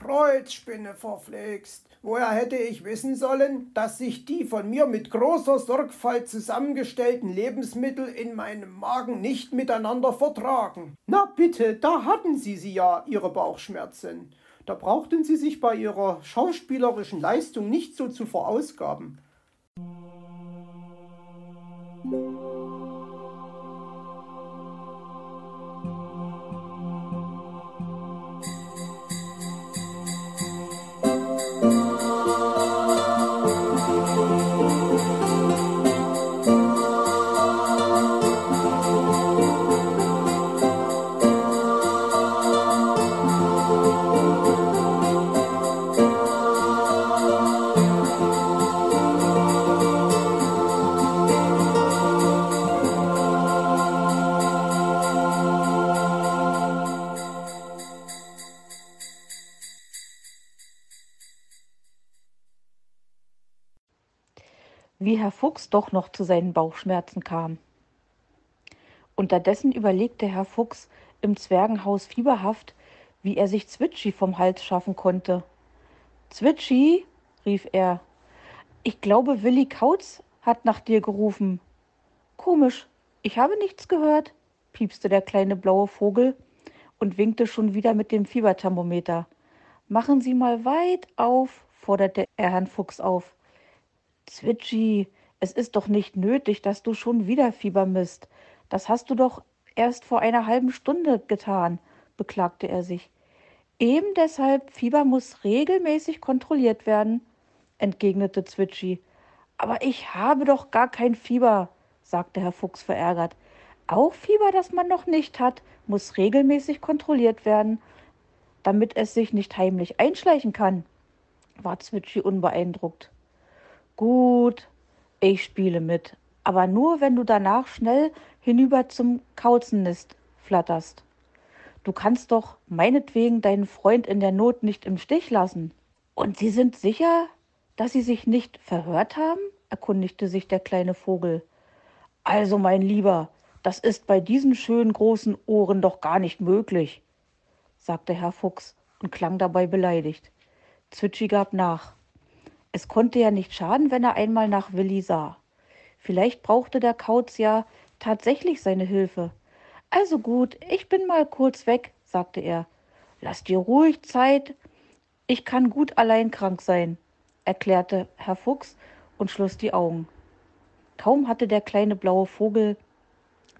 Kreuzspinne verflixt. Woher hätte ich wissen sollen, dass sich die von mir mit großer Sorgfalt zusammengestellten Lebensmittel in meinem Magen nicht miteinander vertragen? Na bitte, da hatten Sie sie ja, Ihre Bauchschmerzen. Da brauchten Sie sich bei Ihrer schauspielerischen Leistung nicht so zu verausgaben. Wie Herr Fuchs doch noch zu seinen Bauchschmerzen kam. Unterdessen überlegte Herr Fuchs im Zwergenhaus fieberhaft, wie er sich Zwitschi vom Hals schaffen konnte. Zwitschi, rief er, ich glaube, Willi Kautz hat nach dir gerufen. Komisch, ich habe nichts gehört, piepste der kleine blaue Vogel und winkte schon wieder mit dem Fieberthermometer. Machen Sie mal weit auf, forderte er Herrn Fuchs auf. Zwitschi, es ist doch nicht nötig, dass du schon wieder Fieber misst. Das hast du doch erst vor einer halben Stunde getan, beklagte er sich. Eben deshalb, Fieber muss regelmäßig kontrolliert werden, entgegnete Zwitschi. Aber ich habe doch gar kein Fieber, sagte Herr Fuchs verärgert. Auch Fieber, das man noch nicht hat, muss regelmäßig kontrolliert werden, damit es sich nicht heimlich einschleichen kann, war Zwitschi unbeeindruckt. Gut, ich spiele mit, aber nur, wenn du danach schnell hinüber zum Kauzennest flatterst. Du kannst doch meinetwegen deinen Freund in der Not nicht im Stich lassen. Und Sie sind sicher, dass Sie sich nicht verhört haben? erkundigte sich der kleine Vogel. Also, mein Lieber, das ist bei diesen schönen großen Ohren doch gar nicht möglich, sagte Herr Fuchs und klang dabei beleidigt. Zwitschi gab nach. Es konnte ja nicht schaden, wenn er einmal nach Willi sah. Vielleicht brauchte der Kauz ja tatsächlich seine Hilfe. Also gut, ich bin mal kurz weg, sagte er. Lass dir ruhig Zeit. Ich kann gut allein krank sein, erklärte Herr Fuchs und schloss die Augen. Kaum hatte der kleine blaue Vogel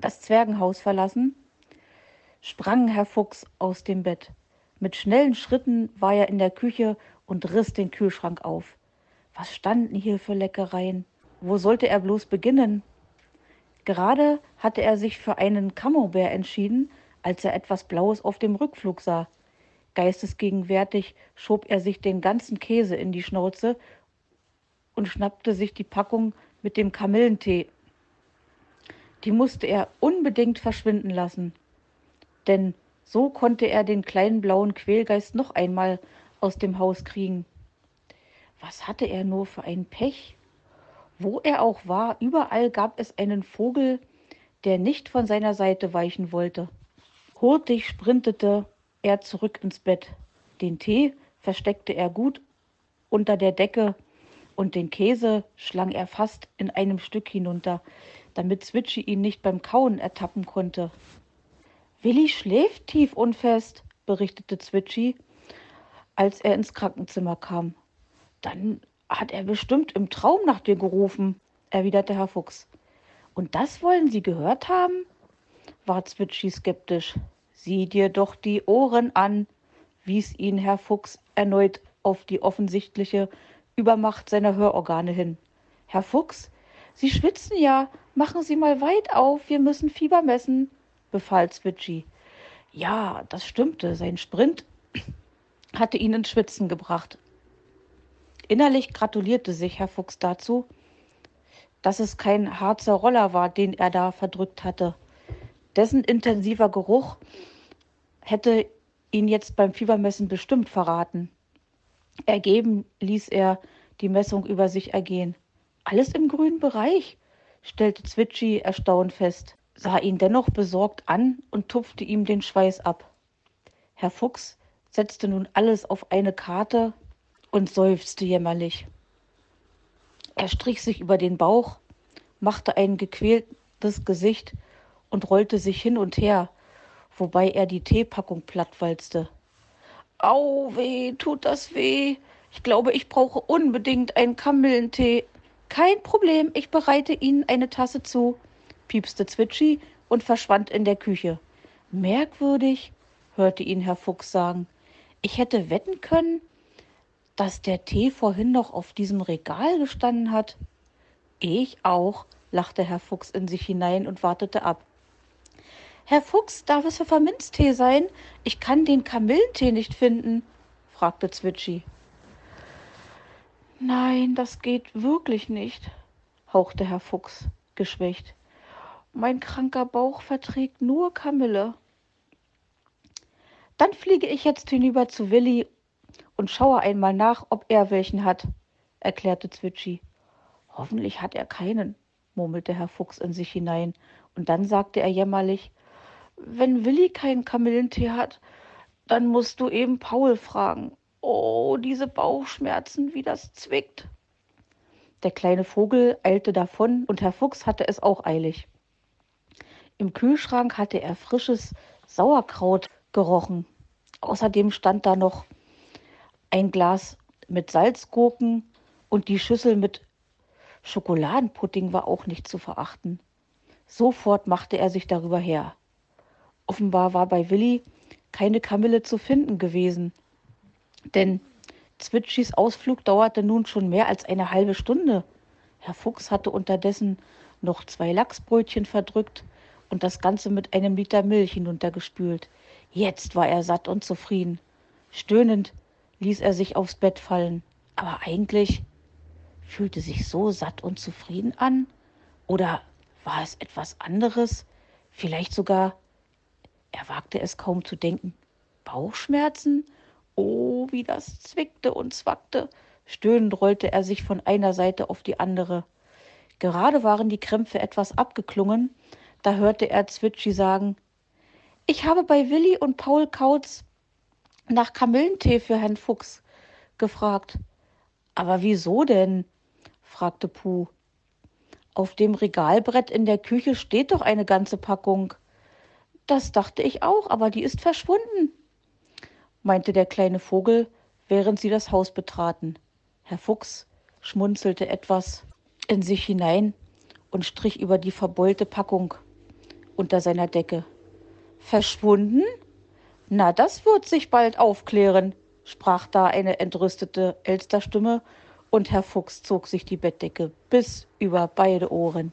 das Zwergenhaus verlassen, sprang Herr Fuchs aus dem Bett. Mit schnellen Schritten war er in der Küche und riss den Kühlschrank auf. Was standen hier für Leckereien? Wo sollte er bloß beginnen? Gerade hatte er sich für einen Camembert entschieden, als er etwas Blaues auf dem Rückflug sah. Geistesgegenwärtig schob er sich den ganzen Käse in die Schnauze und schnappte sich die Packung mit dem Kamillentee. Die musste er unbedingt verschwinden lassen, denn so konnte er den kleinen blauen Quälgeist noch einmal aus dem Haus kriegen. Was hatte er nur für ein Pech? Wo er auch war, überall gab es einen Vogel, der nicht von seiner Seite weichen wollte. Hurtig sprintete er zurück ins Bett. Den Tee versteckte er gut unter der Decke und den Käse schlang er fast in einem Stück hinunter, damit Zwitschi ihn nicht beim Kauen ertappen konnte. Willi schläft tief und fest, berichtete Zwitschi, als er ins Krankenzimmer kam. Dann hat er bestimmt im Traum nach dir gerufen, erwiderte Herr Fuchs. Und das wollen Sie gehört haben? war Zwitschi skeptisch. Sieh dir doch die Ohren an, wies ihn Herr Fuchs erneut auf die offensichtliche Übermacht seiner Hörorgane hin. Herr Fuchs, Sie schwitzen ja, machen Sie mal weit auf, wir müssen Fieber messen, befahl Zwitschi. Ja, das stimmte, sein Sprint hatte ihn ins Schwitzen gebracht. Innerlich gratulierte sich Herr Fuchs dazu, dass es kein Harzer Roller war, den er da verdrückt hatte. Dessen intensiver Geruch hätte ihn jetzt beim Fiebermessen bestimmt verraten. Ergeben ließ er die Messung über sich ergehen. Alles im grünen Bereich, stellte Zwitschi erstaunt fest, sah ihn dennoch besorgt an und tupfte ihm den Schweiß ab. Herr Fuchs setzte nun alles auf eine Karte und seufzte jämmerlich. Er strich sich über den Bauch, machte ein gequältes Gesicht und rollte sich hin und her, wobei er die Teepackung plattwalzte. Au, weh, tut das weh. Ich glaube, ich brauche unbedingt einen Kamillentee. Kein Problem, ich bereite Ihnen eine Tasse zu, piepste Zwitschi und verschwand in der Küche. Merkwürdig, hörte ihn Herr Fuchs sagen. Ich hätte wetten können, dass der Tee vorhin noch auf diesem Regal gestanden hat. Ich auch, lachte Herr Fuchs in sich hinein und wartete ab. Herr Fuchs, darf es Pfefferminztee sein? Ich kann den Kamillentee nicht finden, fragte Zwitschi. Nein, das geht wirklich nicht, hauchte Herr Fuchs geschwächt. Mein kranker Bauch verträgt nur Kamille. Dann fliege ich jetzt hinüber zu Willi und schaue einmal nach, ob er welchen hat, erklärte Zwitschi. Hoffentlich hat er keinen, murmelte Herr Fuchs in sich hinein, und dann sagte er jämmerlich Wenn Willi keinen Kamillentee hat, dann musst du eben Paul fragen. Oh, diese Bauchschmerzen, wie das zwickt. Der kleine Vogel eilte davon, und Herr Fuchs hatte es auch eilig. Im Kühlschrank hatte er frisches Sauerkraut gerochen. Außerdem stand da noch ein Glas mit Salzgurken und die Schüssel mit Schokoladenpudding war auch nicht zu verachten. Sofort machte er sich darüber her. Offenbar war bei Willi keine Kamille zu finden gewesen, denn Zwitschis Ausflug dauerte nun schon mehr als eine halbe Stunde. Herr Fuchs hatte unterdessen noch zwei Lachsbrötchen verdrückt und das Ganze mit einem Liter Milch hinuntergespült. Jetzt war er satt und zufrieden. Stöhnend ließ er sich aufs Bett fallen. Aber eigentlich fühlte sich so satt und zufrieden an. Oder war es etwas anderes? Vielleicht sogar, er wagte es kaum zu denken, Bauchschmerzen? Oh, wie das zwickte und zwackte. Stöhnend rollte er sich von einer Seite auf die andere. Gerade waren die Krämpfe etwas abgeklungen, da hörte er Zwitschi sagen, ich habe bei Willi und Paul Kautz nach Kamillentee für Herrn Fuchs gefragt. Aber wieso denn? fragte Puh. Auf dem Regalbrett in der Küche steht doch eine ganze Packung. Das dachte ich auch, aber die ist verschwunden, meinte der kleine Vogel, während sie das Haus betraten. Herr Fuchs schmunzelte etwas in sich hinein und strich über die verbeulte Packung unter seiner Decke. Verschwunden? Na, das wird sich bald aufklären, sprach da eine entrüstete Elsterstimme, und Herr Fuchs zog sich die Bettdecke bis über beide Ohren.